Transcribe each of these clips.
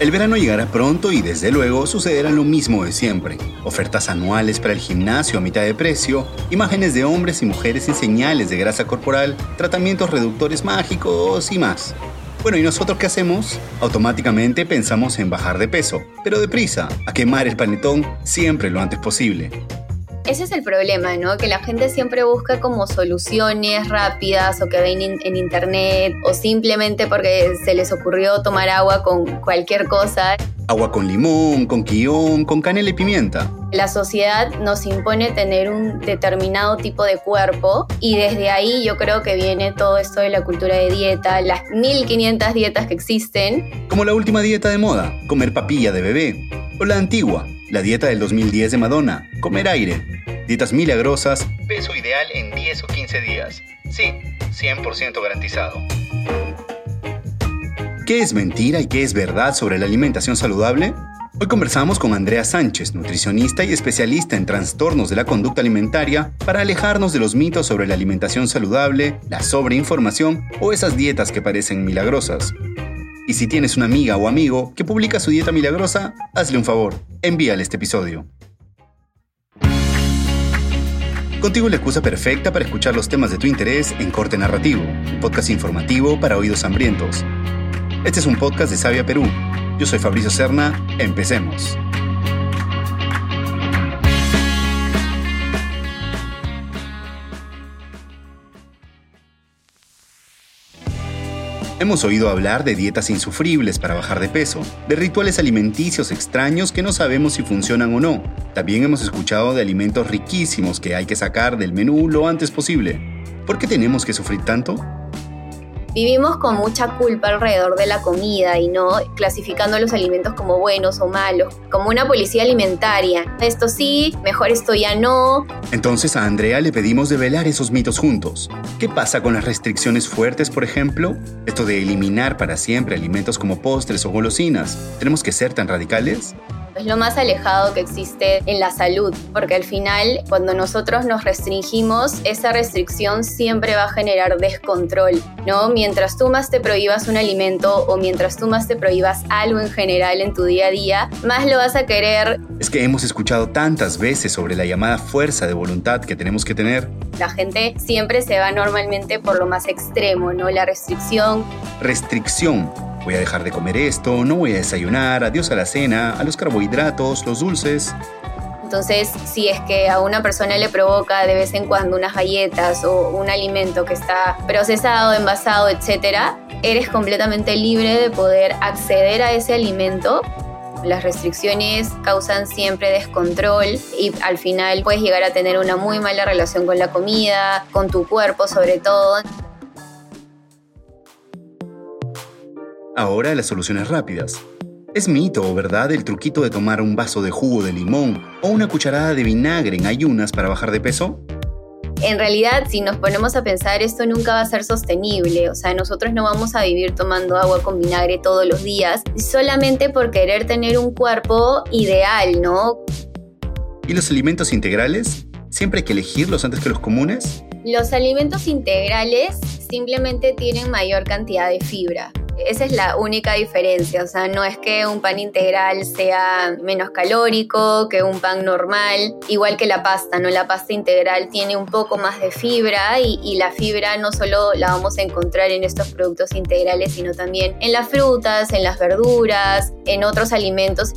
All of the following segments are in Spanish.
El verano llegará pronto y desde luego sucederá lo mismo de siempre. Ofertas anuales para el gimnasio a mitad de precio, imágenes de hombres y mujeres sin señales de grasa corporal, tratamientos reductores mágicos y más. Bueno, ¿y nosotros qué hacemos? Automáticamente pensamos en bajar de peso, pero deprisa, a quemar el panetón siempre lo antes posible. Ese es el problema, ¿no? Que la gente siempre busca como soluciones rápidas o que ven en internet o simplemente porque se les ocurrió tomar agua con cualquier cosa. Agua con limón, con guion, con canela y pimienta. La sociedad nos impone tener un determinado tipo de cuerpo y desde ahí yo creo que viene todo esto de la cultura de dieta, las 1500 dietas que existen. Como la última dieta de moda, comer papilla de bebé. O la antigua, la dieta del 2010 de Madonna, comer aire. Dietas milagrosas, peso ideal en 10 o 15 días. Sí, 100% garantizado. ¿Qué es mentira y qué es verdad sobre la alimentación saludable? Hoy conversamos con Andrea Sánchez, nutricionista y especialista en trastornos de la conducta alimentaria, para alejarnos de los mitos sobre la alimentación saludable, la sobreinformación o esas dietas que parecen milagrosas. Y si tienes una amiga o amigo que publica su dieta milagrosa, hazle un favor, envíale este episodio. Contigo la excusa perfecta para escuchar los temas de tu interés en Corte Narrativo, un podcast informativo para oídos hambrientos. Este es un podcast de Sabia Perú. Yo soy Fabricio Serna, empecemos. Hemos oído hablar de dietas insufribles para bajar de peso, de rituales alimenticios extraños que no sabemos si funcionan o no. También hemos escuchado de alimentos riquísimos que hay que sacar del menú lo antes posible. ¿Por qué tenemos que sufrir tanto? Vivimos con mucha culpa alrededor de la comida y no clasificando los alimentos como buenos o malos, como una policía alimentaria. Esto sí, mejor esto ya no. Entonces a Andrea le pedimos develar esos mitos juntos. ¿Qué pasa con las restricciones fuertes, por ejemplo? Esto de eliminar para siempre alimentos como postres o golosinas. ¿Tenemos que ser tan radicales? Es lo más alejado que existe en la salud, porque al final cuando nosotros nos restringimos, esa restricción siempre va a generar descontrol, ¿no? Mientras tú más te prohíbas un alimento o mientras tú más te prohíbas algo en general en tu día a día, más lo vas a querer. Es que hemos escuchado tantas veces sobre la llamada fuerza de voluntad que tenemos que tener. La gente siempre se va normalmente por lo más extremo, ¿no? La restricción. Restricción Voy a dejar de comer esto, no voy a desayunar, adiós a la cena, a los carbohidratos, los dulces. Entonces, si es que a una persona le provoca de vez en cuando unas galletas o un alimento que está procesado, envasado, etcétera, eres completamente libre de poder acceder a ese alimento. Las restricciones causan siempre descontrol y al final puedes llegar a tener una muy mala relación con la comida, con tu cuerpo sobre todo. Ahora las soluciones rápidas. ¿Es mito o verdad el truquito de tomar un vaso de jugo de limón o una cucharada de vinagre en ayunas para bajar de peso? En realidad, si nos ponemos a pensar, esto nunca va a ser sostenible. O sea, nosotros no vamos a vivir tomando agua con vinagre todos los días solamente por querer tener un cuerpo ideal, ¿no? ¿Y los alimentos integrales? ¿Siempre hay que elegirlos antes que los comunes? Los alimentos integrales simplemente tienen mayor cantidad de fibra. Esa es la única diferencia, o sea, no es que un pan integral sea menos calórico que un pan normal, igual que la pasta, ¿no? La pasta integral tiene un poco más de fibra y, y la fibra no solo la vamos a encontrar en estos productos integrales, sino también en las frutas, en las verduras, en otros alimentos.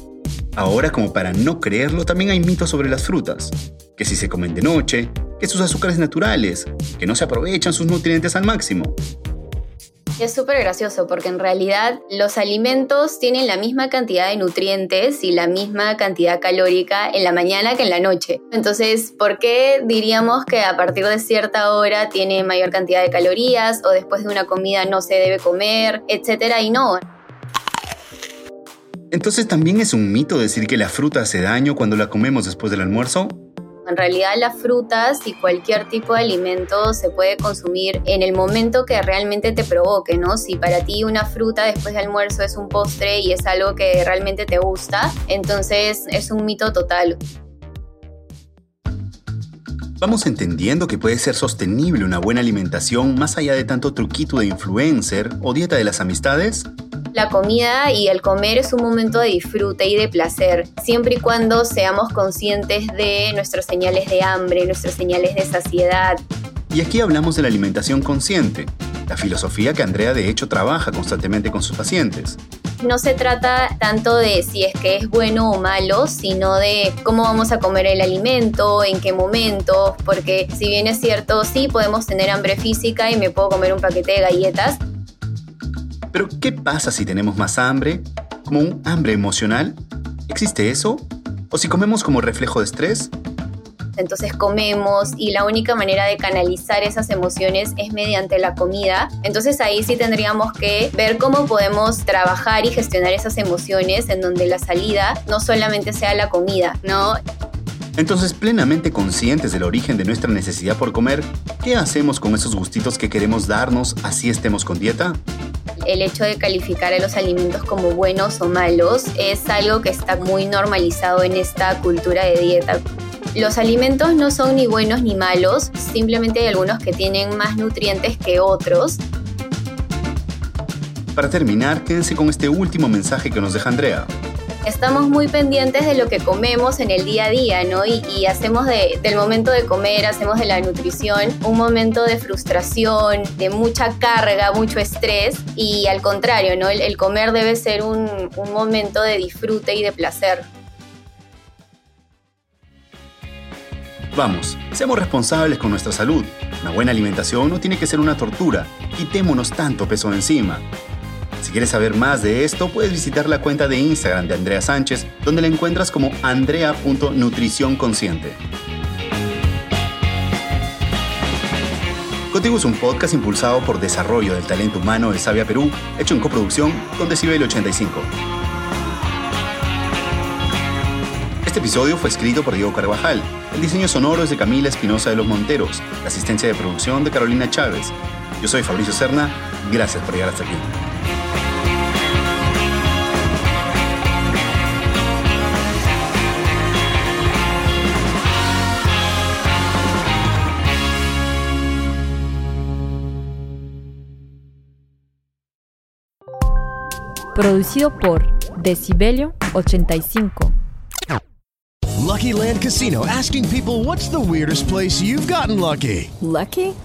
Ahora, como para no creerlo, también hay mitos sobre las frutas. Que si se comen de noche, que sus azúcares naturales, que no se aprovechan sus nutrientes al máximo. Es súper gracioso porque en realidad los alimentos tienen la misma cantidad de nutrientes y la misma cantidad calórica en la mañana que en la noche. Entonces, ¿por qué diríamos que a partir de cierta hora tiene mayor cantidad de calorías o después de una comida no se debe comer, etcétera? Y no. Entonces, ¿también es un mito decir que la fruta hace daño cuando la comemos después del almuerzo? En realidad las frutas y cualquier tipo de alimento se puede consumir en el momento que realmente te provoque, ¿no? Si para ti una fruta después del almuerzo es un postre y es algo que realmente te gusta, entonces es un mito total. Vamos entendiendo que puede ser sostenible una buena alimentación más allá de tanto truquito de influencer o dieta de las amistades. La comida y el comer es un momento de disfrute y de placer, siempre y cuando seamos conscientes de nuestras señales de hambre, nuestras señales de saciedad. Y aquí hablamos de la alimentación consciente, la filosofía que Andrea de hecho trabaja constantemente con sus pacientes. No se trata tanto de si es que es bueno o malo, sino de cómo vamos a comer el alimento, en qué momento, porque si bien es cierto, sí podemos tener hambre física y me puedo comer un paquete de galletas. Pero ¿qué pasa si tenemos más hambre? ¿Como un hambre emocional? ¿Existe eso? ¿O si comemos como reflejo de estrés? entonces comemos y la única manera de canalizar esas emociones es mediante la comida. Entonces ahí sí tendríamos que ver cómo podemos trabajar y gestionar esas emociones en donde la salida no solamente sea la comida, ¿no? Entonces, plenamente conscientes del origen de nuestra necesidad por comer, ¿qué hacemos con esos gustitos que queremos darnos así estemos con dieta? El hecho de calificar a los alimentos como buenos o malos es algo que está muy normalizado en esta cultura de dieta. Los alimentos no son ni buenos ni malos, simplemente hay algunos que tienen más nutrientes que otros. Para terminar, quédense con este último mensaje que nos deja Andrea. Estamos muy pendientes de lo que comemos en el día a día, ¿no? Y, hacemos del momento de comer, hacemos de la nutrición un momento de frustración, de mucha carga, mucho estrés. Y al contrario, ¿no? El, comer debe ser un momento de disfrute y de placer. Vamos, seamos responsables con nuestra salud. Una buena alimentación no tiene que ser una tortura. Quitémonos tanto peso encima. Si quieres saber más de esto, puedes visitar la cuenta de Instagram de Andrea Sánchez, donde la encuentras como andrea.nutriciónconsciente. Contigo es un podcast impulsado por Desarrollo del Talento Humano de Sabia Perú, hecho en coproducción con Decibel 85. Este episodio fue escrito por Diego Carvajal. El diseño sonoro es de Camila Espinosa de los Monteros. La asistencia de producción de Carolina Chávez. Yo soy Fabricio Serna. Gracias por llegar hasta aquí. Producido por Decibelio 85. Lucky Land Casino asking people what's the weirdest place you've gotten lucky? Lucky?